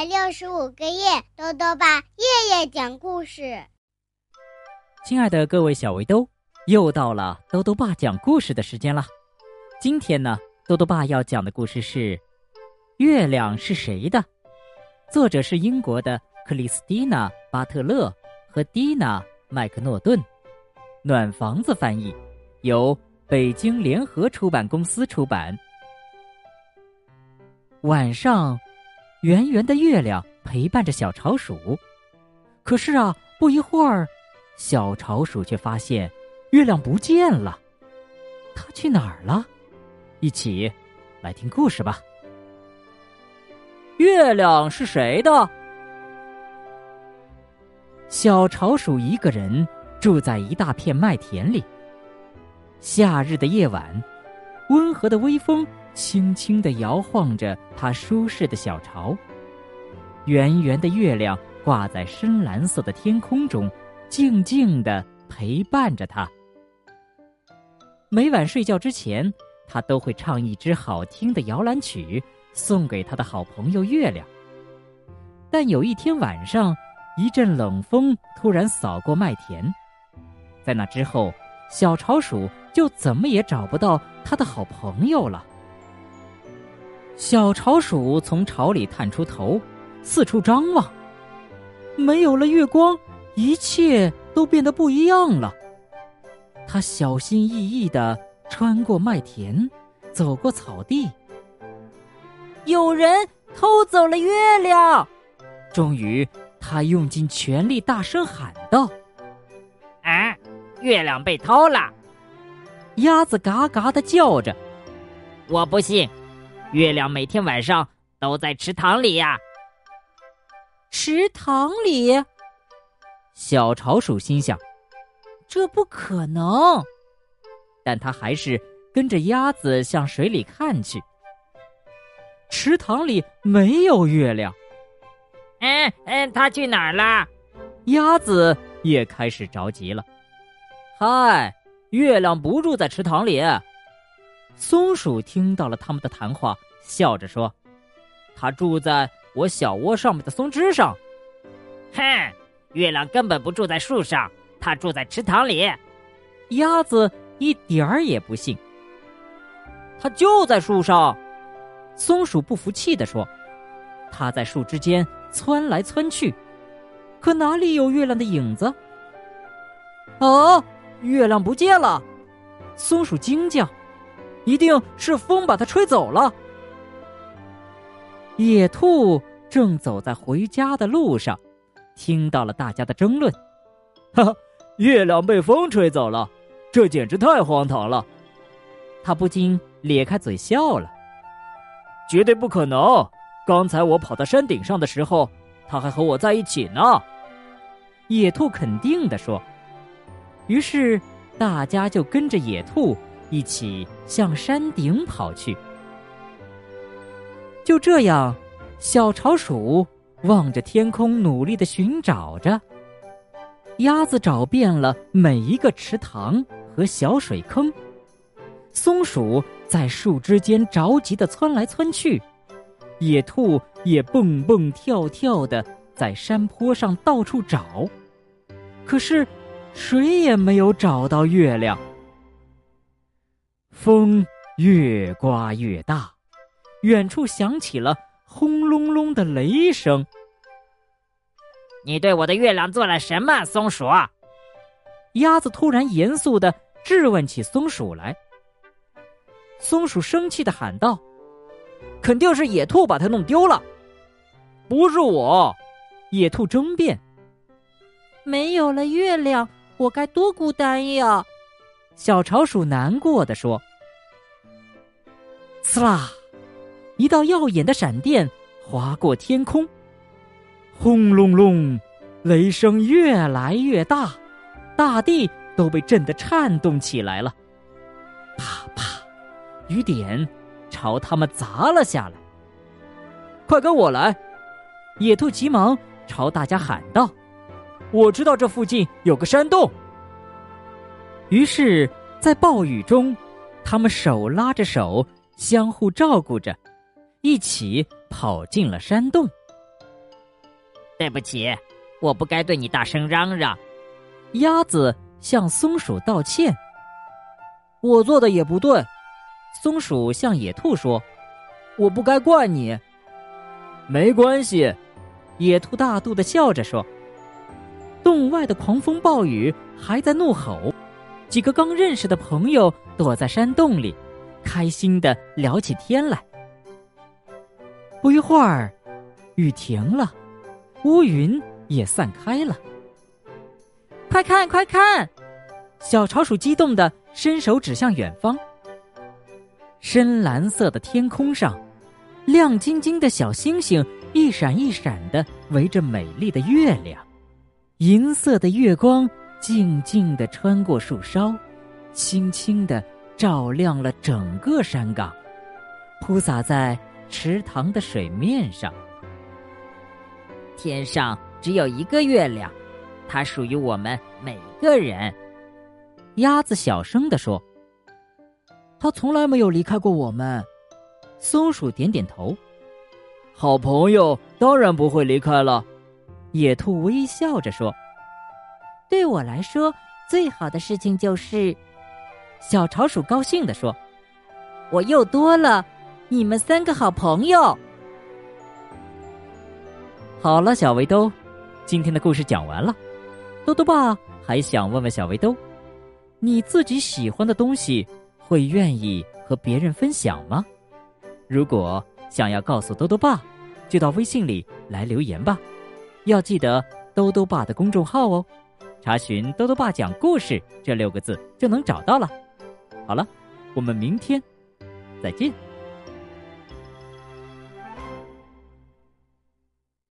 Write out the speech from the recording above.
百六十五个夜，豆豆爸夜夜讲故事。亲爱的各位小围兜，又到了豆豆爸讲故事的时间了。今天呢，豆豆爸要讲的故事是《月亮是谁的》，作者是英国的克里斯蒂娜·巴特勒和蒂娜·麦克诺顿，暖房子翻译，由北京联合出版公司出版。晚上。圆圆的月亮陪伴着小潮鼠，可是啊，不一会儿，小潮鼠却发现月亮不见了。它去哪儿了？一起来听故事吧。月亮是谁的？小潮鼠一个人住在一大片麦田里。夏日的夜晚，温和的微风。轻轻的摇晃着它舒适的小巢，圆圆的月亮挂在深蓝色的天空中，静静的陪伴着它。每晚睡觉之前，他都会唱一支好听的摇篮曲，送给他的好朋友月亮。但有一天晚上，一阵冷风突然扫过麦田，在那之后，小巢鼠就怎么也找不到他的好朋友了。小巢鼠从巢里探出头，四处张望。没有了月光，一切都变得不一样了。它小心翼翼的穿过麦田，走过草地。有人偷走了月亮！终于，他用尽全力大声喊道：“啊，月亮被偷了！”鸭子嘎嘎的叫着：“我不信。”月亮每天晚上都在池塘里呀。池塘里，小潮鼠心想：“这不可能。”但他还是跟着鸭子向水里看去。池塘里没有月亮。嗯嗯，它去哪儿了？鸭子也开始着急了。嗨，月亮不住在池塘里。松鼠听到了他们的谈话，笑着说：“它住在我小窝上面的松枝上。”“哼，月亮根本不住在树上，它住在池塘里。”鸭子一点儿也不信。“它就在树上。”松鼠不服气地说：“它在树枝间窜来窜去，可哪里有月亮的影子？”“啊，月亮不见了！”松鼠惊叫。一定是风把它吹走了。野兔正走在回家的路上，听到了大家的争论。哈哈，月亮被风吹走了，这简直太荒唐了。他不禁咧开嘴笑了。绝对不可能！刚才我跑到山顶上的时候，他还和我在一起呢。野兔肯定的说。于是大家就跟着野兔。一起向山顶跑去。就这样，小巢鼠望着天空，努力的寻找着。鸭子找遍了每一个池塘和小水坑，松鼠在树枝间着急的窜来窜去，野兔也蹦蹦跳跳的在山坡上到处找，可是谁也没有找到月亮。风越刮越大，远处响起了轰隆隆的雷声。你对我的月亮做了什么，松鼠？鸭子突然严肃的质问起松鼠来。松鼠生气的喊道：“肯定是野兔把它弄丢了，不是我。”野兔争辩：“没有了月亮，我该多孤单呀！”小巢鼠难过的说。刺啦！一道耀眼的闪电划过天空，轰隆隆，雷声越来越大，大地都被震得颤动起来了。啪啪，雨点朝他们砸了下来。快跟我来！野兔急忙朝大家喊道：“我知道这附近有个山洞。”于是，在暴雨中，他们手拉着手。相互照顾着，一起跑进了山洞。对不起，我不该对你大声嚷嚷。鸭子向松鼠道歉。我做的也不对。松鼠向野兔说：“我不该怪你。”没关系，野兔大度的笑着说。洞外的狂风暴雨还在怒吼，几个刚认识的朋友躲在山洞里，开心的聊起天来。不一会儿，雨停了，乌云也散开了。快看，快看！小潮鼠激动的伸手指向远方。深蓝色的天空上，亮晶晶的小星星一闪一闪的围着美丽的月亮。银色的月光静静的穿过树梢，轻轻的照亮了整个山岗，铺洒在池塘的水面上。天上只有一个月亮，它属于我们每个人。鸭子小声的说：“它从来没有离开过我们。”松鼠点点头：“好朋友当然不会离开了。”野兔微笑着说：“对我来说，最好的事情就是……”小潮鼠高兴地说：“我又多了你们三个好朋友。”好了，小围兜，今天的故事讲完了。兜兜爸还想问问小围兜：你自己喜欢的东西，会愿意和别人分享吗？如果想要告诉兜兜爸，就到微信里来留言吧。要记得兜兜爸的公众号哦，查询“兜兜爸讲故事”这六个字就能找到了。好了，我们明天再见。